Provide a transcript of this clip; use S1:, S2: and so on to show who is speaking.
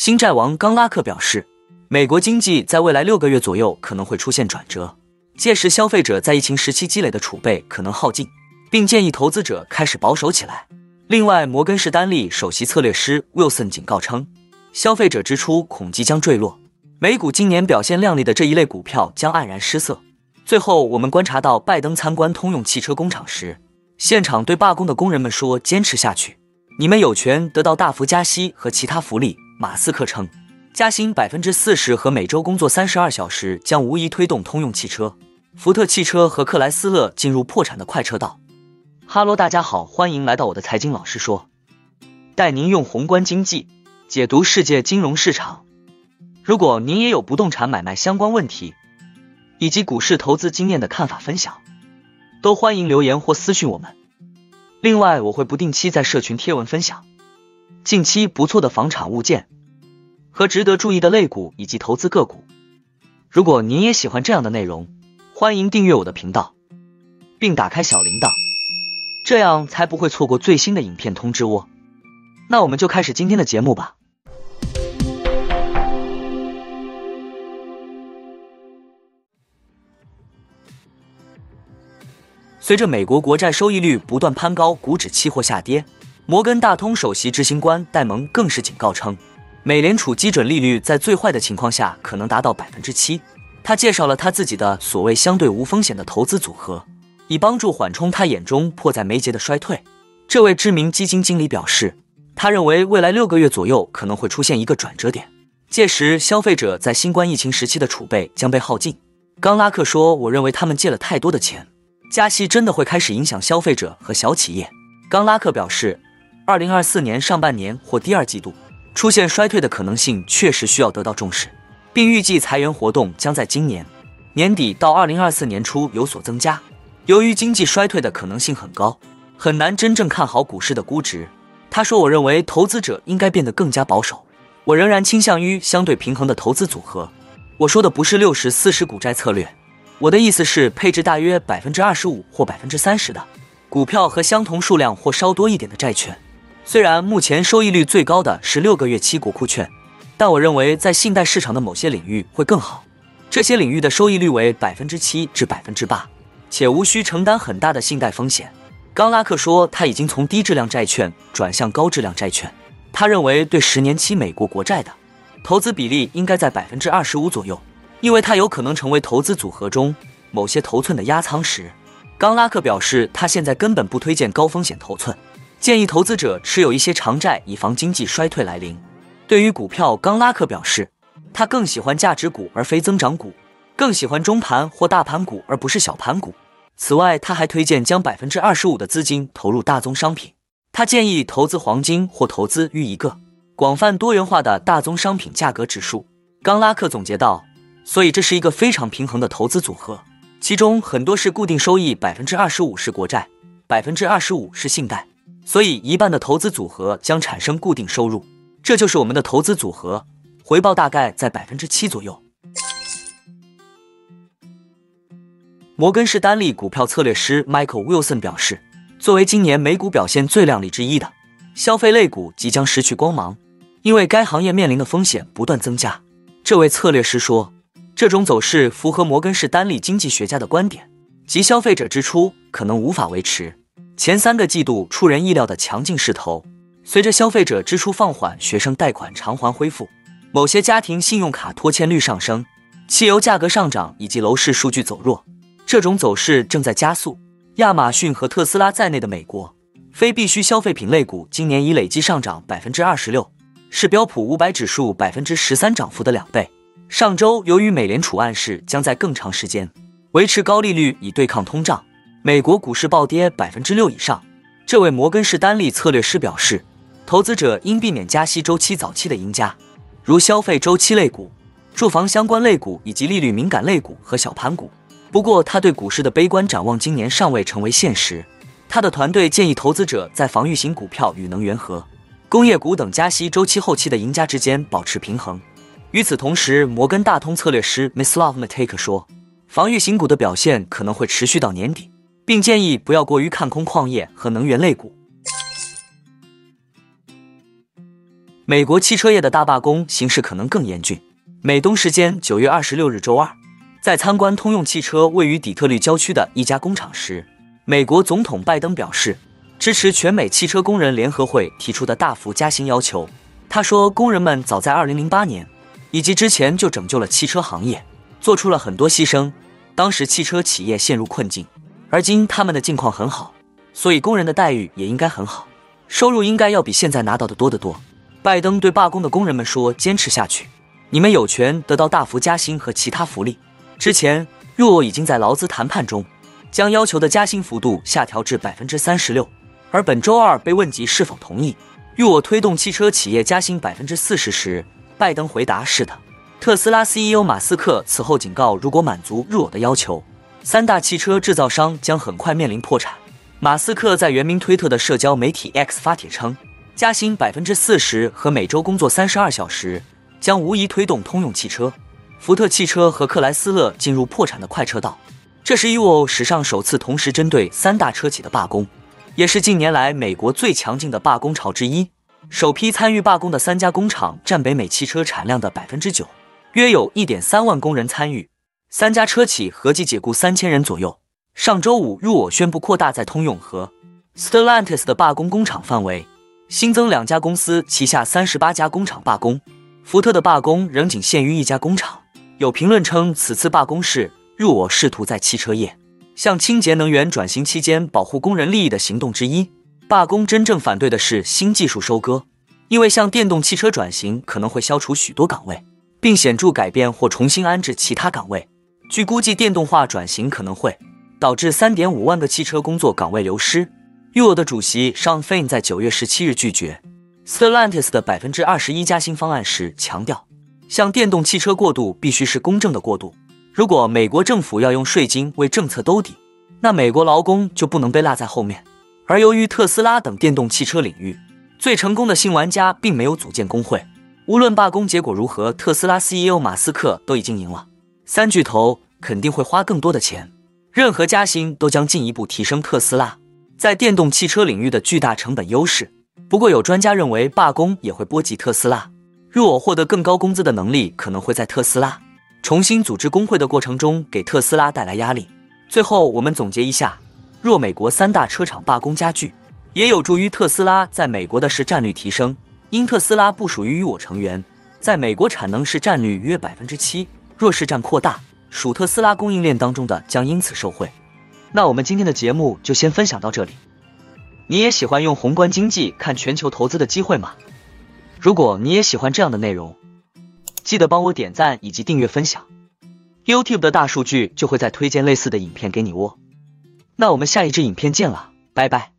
S1: 新债王冈拉克表示，美国经济在未来六个月左右可能会出现转折，届时消费者在疫情时期积累的储备可能耗尽，并建议投资者开始保守起来。另外，摩根士丹利首席策略师 Wilson 警告称，消费者支出恐即将坠落，美股今年表现亮丽的这一类股票将黯然失色。最后，我们观察到拜登参观通用汽车工厂时，现场对罢工的工人们说：“坚持下去，你们有权得到大幅加息和其他福利。”马斯克称，加薪百分之四十和每周工作三十二小时将无疑推动通用汽车、福特汽车和克莱斯勒进入破产的快车道。哈喽，大家好，欢迎来到我的财经老师说，带您用宏观经济解读世界金融市场。如果您也有不动产买卖相关问题，以及股市投资经验的看法分享，都欢迎留言或私讯我们。另外，我会不定期在社群贴文分享近期不错的房产物件和值得注意的类股以及投资个股。如果您也喜欢这样的内容，欢迎订阅我的频道，并打开小铃铛。这样才不会错过最新的影片通知哦。那我们就开始今天的节目吧。随着美国国债收益率不断攀高，股指期货下跌，摩根大通首席执行官戴蒙更是警告称，美联储基准利率在最坏的情况下可能达到百分之七。他介绍了他自己的所谓相对无风险的投资组合。以帮助缓冲他眼中迫在眉睫的衰退，这位知名基金经理表示，他认为未来六个月左右可能会出现一个转折点，届时消费者在新冠疫情时期的储备将被耗尽。冈拉克说：“我认为他们借了太多的钱，加息真的会开始影响消费者和小企业。”冈拉克表示，二零二四年上半年或第二季度出现衰退的可能性确实需要得到重视，并预计裁员活动将在今年年底到二零二四年初有所增加。由于经济衰退的可能性很高，很难真正看好股市的估值。他说：“我认为投资者应该变得更加保守。我仍然倾向于相对平衡的投资组合。我说的不是六十四十股债策略，我的意思是配置大约百分之二十五或百分之三十的股票和相同数量或稍多一点的债券。虽然目前收益率最高的是六个月期国库券，但我认为在信贷市场的某些领域会更好。这些领域的收益率为百分之七至百分之八。”且无需承担很大的信贷风险。冈拉克说，他已经从低质量债券转向高质量债券。他认为，对十年期美国国债的投资比例应该在百分之二十五左右，因为它有可能成为投资组合中某些头寸的压仓石。冈拉克表示，他现在根本不推荐高风险头寸，建议投资者持有一些长债，以防经济衰退来临。对于股票，冈拉克表示，他更喜欢价值股而非增长股。更喜欢中盘或大盘股，而不是小盘股。此外，他还推荐将百分之二十五的资金投入大宗商品。他建议投资黄金或投资于一个广泛多元化的大宗商品价格指数。冈拉克总结道：“所以这是一个非常平衡的投资组合，其中很多是固定收益，百分之二十五是国债，百分之二十五是信贷。所以一半的投资组合将产生固定收入。这就是我们的投资组合，回报大概在百分之七左右。”摩根士丹利股票策略师 Michael Wilson 表示，作为今年美股表现最亮丽之一的消费类股即将失去光芒，因为该行业面临的风险不断增加。这位策略师说，这种走势符合摩根士丹利经济学家的观点，即消费者支出可能无法维持前三个季度出人意料的强劲势头。随着消费者支出放缓、学生贷款偿还恢复、某些家庭信用卡拖欠率上升、汽油价格上涨以及楼市数据走弱。这种走势正在加速。亚马逊和特斯拉在内的美国非必需消费品类股今年已累计上涨百分之二十六，是标普五百指数百分之十三涨幅的两倍。上周，由于美联储暗示将在更长时间维持高利率以对抗通胀，美国股市暴跌百分之六以上。这位摩根士丹利策略师表示，投资者应避免加息周期早期的赢家，如消费周期类股、住房相关类股以及利率敏感类股和小盘股。不过，他对股市的悲观展望今年尚未成为现实。他的团队建议投资者在防御型股票与能源和工业股等加息周期后期的赢家之间保持平衡。与此同时，摩根大通策略师 Miss Love Matake 说，防御型股的表现可能会持续到年底，并建议不要过于看空矿业和能源类股。美国汽车业的大罢工形势可能更严峻。美东时间九月二十六日周二，在参观通用汽车位于底特律郊区的一家工厂时，美国总统拜登表示支持全美汽车工人联合会提出的大幅加薪要求。他说，工人们早在二零零八年以及之前就拯救了汽车行业，做出了很多牺牲。当时汽车企业陷入困境，而今他们的境况很好，所以工人的待遇也应该很好，收入应该要比现在拿到的多得多。拜登对罢工的工人们说：“坚持下去，你们有权得到大幅加薪和其他福利。”之前，入我已经在劳资谈判中将要求的加薪幅度下调至百分之三十六，而本周二被问及是否同意入我推动汽车企业加薪百分之四十时，拜登回答：“是的。”特斯拉 CEO 马斯克此后警告，如果满足入我的要求，三大汽车制造商将很快面临破产。马斯克在原名推特的社交媒体 X 发帖称，加薪百分之四十和每周工作三十二小时将无疑推动通用汽车、福特汽车和克莱斯勒进入破产的快车道。这是 UO 史上首次同时针对三大车企的罢工，也是近年来美国最强劲的罢工潮之一。首批参与罢工的三家工厂占北美汽车产量的百分之九。约有一点三万工人参与，三家车企合计解雇三千人左右。上周五，入我宣布扩大在通用和 Stellantis 的罢工工厂范围，新增两家公司旗下三十八家工厂罢工。福特的罢工仍仅限于一家工厂。有评论称，此次罢工是入我试图在汽车业向清洁能源转型期间保护工人利益的行动之一。罢工真正反对的是新技术收割，因为向电动汽车转型可能会消除许多岗位。并显著改变或重新安置其他岗位。据估计，电动化转型可能会导致三点五万个汽车工作岗位流失。u o 的主席 Sean Fain 在九月十七日拒绝 Stellantis 的百分之二十一加薪方案时强调，向电动汽车过渡必须是公正的过渡。如果美国政府要用税金为政策兜底，那美国劳工就不能被落在后面。而由于特斯拉等电动汽车领域最成功的新玩家并没有组建工会。无论罢工结果如何，特斯拉 CEO 马斯克都已经赢了。三巨头肯定会花更多的钱，任何加薪都将进一步提升特斯拉在电动汽车领域的巨大成本优势。不过，有专家认为罢工也会波及特斯拉。若我获得更高工资的能力，可能会在特斯拉重新组织工会的过程中给特斯拉带来压力。最后，我们总结一下：若美国三大车厂罢工加剧，也有助于特斯拉在美国的市占率提升。因特斯拉不属于与我成员，在美国产能市占率约百分之七。若市占扩大，属特斯拉供应链当中的将因此受惠。那我们今天的节目就先分享到这里。你也喜欢用宏观经济看全球投资的机会吗？如果你也喜欢这样的内容，记得帮我点赞以及订阅分享。YouTube 的大数据就会再推荐类似的影片给你哦。那我们下一支影片见了，拜拜。